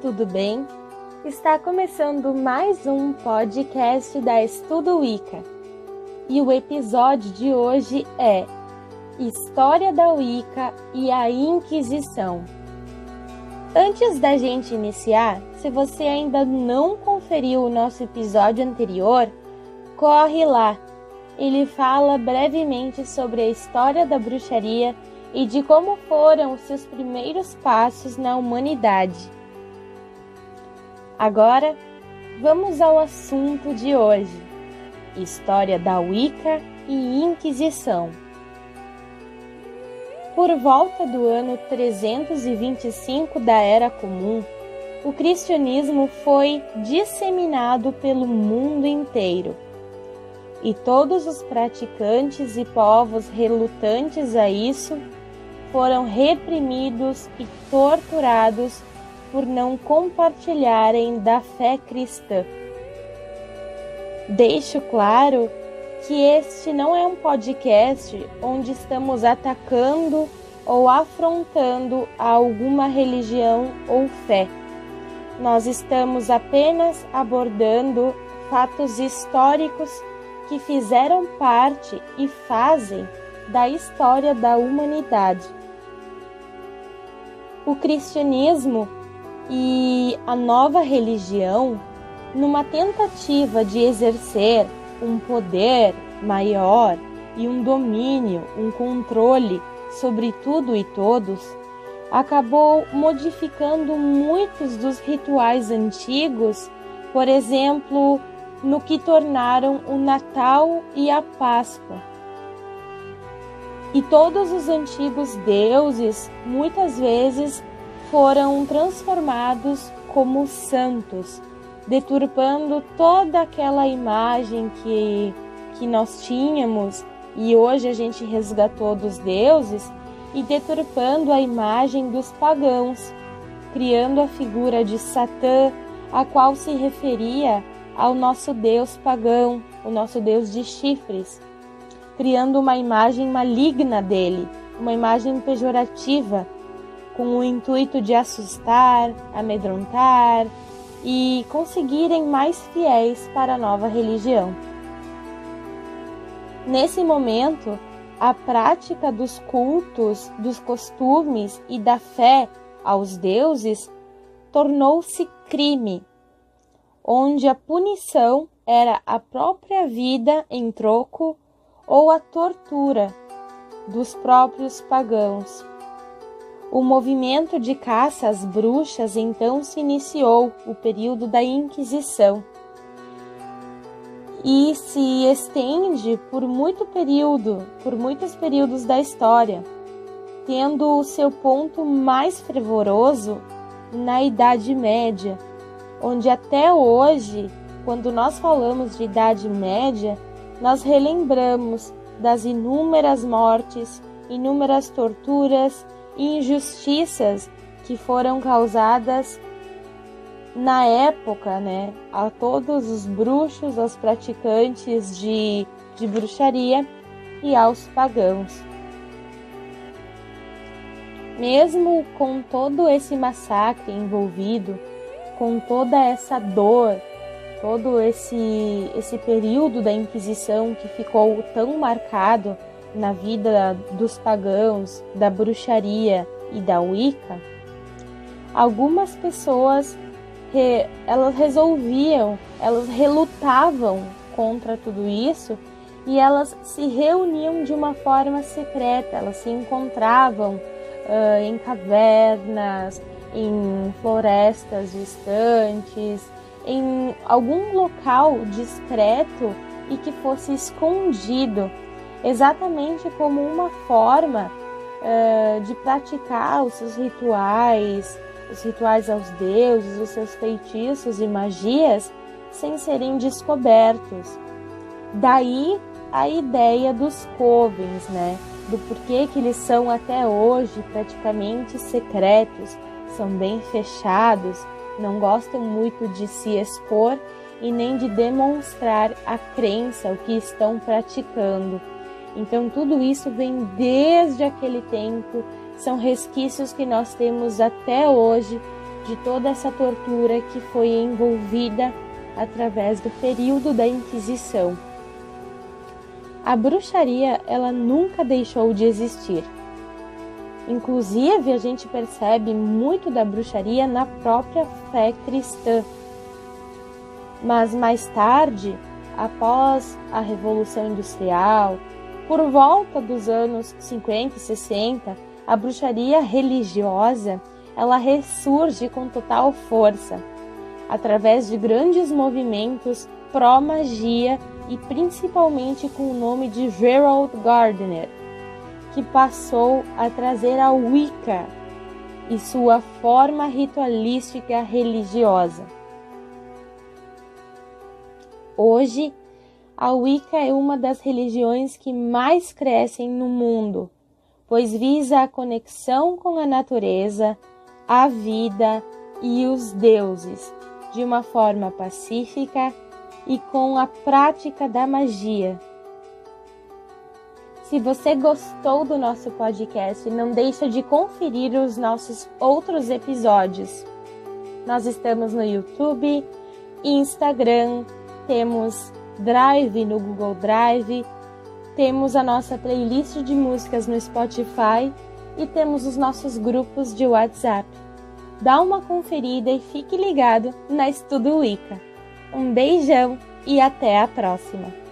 tudo bem? Está começando mais um podcast da Estudo Wicca. E o episódio de hoje é História da Wicca e a Inquisição. Antes da gente iniciar, se você ainda não conferiu o nosso episódio anterior, corre lá. Ele fala brevemente sobre a história da bruxaria e de como foram os seus primeiros passos na humanidade. Agora, vamos ao assunto de hoje: História da Wicca e Inquisição. Por volta do ano 325 da Era Comum, o cristianismo foi disseminado pelo mundo inteiro. E todos os praticantes e povos relutantes a isso foram reprimidos e torturados por não compartilharem da fé cristã. Deixo claro que este não é um podcast onde estamos atacando ou afrontando alguma religião ou fé. Nós estamos apenas abordando fatos históricos que fizeram parte e fazem da história da humanidade. O cristianismo e a nova religião, numa tentativa de exercer um poder maior e um domínio, um controle sobre tudo e todos, acabou modificando muitos dos rituais antigos, por exemplo, no que tornaram o Natal e a Páscoa. E todos os antigos deuses muitas vezes foram transformados como santos, deturpando toda aquela imagem que, que nós tínhamos e hoje a gente resgatou dos deuses e deturpando a imagem dos pagãos, criando a figura de Satã, a qual se referia ao nosso Deus pagão, o nosso Deus de chifres, criando uma imagem maligna dele, uma imagem pejorativa com o intuito de assustar, amedrontar e conseguirem mais fiéis para a nova religião. Nesse momento, a prática dos cultos, dos costumes e da fé aos deuses tornou-se crime, onde a punição era a própria vida em troco ou a tortura dos próprios pagãos. O movimento de caça às bruxas então se iniciou, o período da Inquisição, e se estende por muito período, por muitos períodos da história, tendo o seu ponto mais fervoroso na Idade Média, onde até hoje, quando nós falamos de Idade Média, nós relembramos das inúmeras mortes, inúmeras torturas injustiças que foram causadas na época, né, a todos os bruxos, aos praticantes de, de bruxaria e aos pagãos. Mesmo com todo esse massacre envolvido, com toda essa dor, todo esse, esse período da Inquisição que ficou tão marcado na vida dos pagãos, da bruxaria e da Wicca, algumas pessoas re, elas resolviam, elas relutavam contra tudo isso e elas se reuniam de uma forma secreta, elas se encontravam uh, em cavernas, em florestas distantes, em algum local discreto e que fosse escondido exatamente como uma forma uh, de praticar os seus rituais, os rituais aos deuses, os seus feitiços e magias sem serem descobertos. Daí a ideia dos covens, né? Do porquê que eles são até hoje praticamente secretos, são bem fechados, não gostam muito de se expor e nem de demonstrar a crença, o que estão praticando. Então, tudo isso vem desde aquele tempo, são resquícios que nós temos até hoje de toda essa tortura que foi envolvida através do período da Inquisição. A bruxaria, ela nunca deixou de existir. Inclusive, a gente percebe muito da bruxaria na própria fé cristã. Mas mais tarde, após a Revolução Industrial, por volta dos anos 50 e 60, a bruxaria religiosa ela ressurge com total força, através de grandes movimentos pró-magia e principalmente com o nome de Gerald Gardner, que passou a trazer a Wicca e sua forma ritualística religiosa. Hoje, a Wicca é uma das religiões que mais crescem no mundo, pois visa a conexão com a natureza, a vida e os deuses de uma forma pacífica e com a prática da magia. Se você gostou do nosso podcast, não deixa de conferir os nossos outros episódios. Nós estamos no YouTube, Instagram, temos Drive no Google Drive, temos a nossa playlist de músicas no Spotify e temos os nossos grupos de WhatsApp. Dá uma conferida e fique ligado na Estudo Wicca. Um beijão e até a próxima!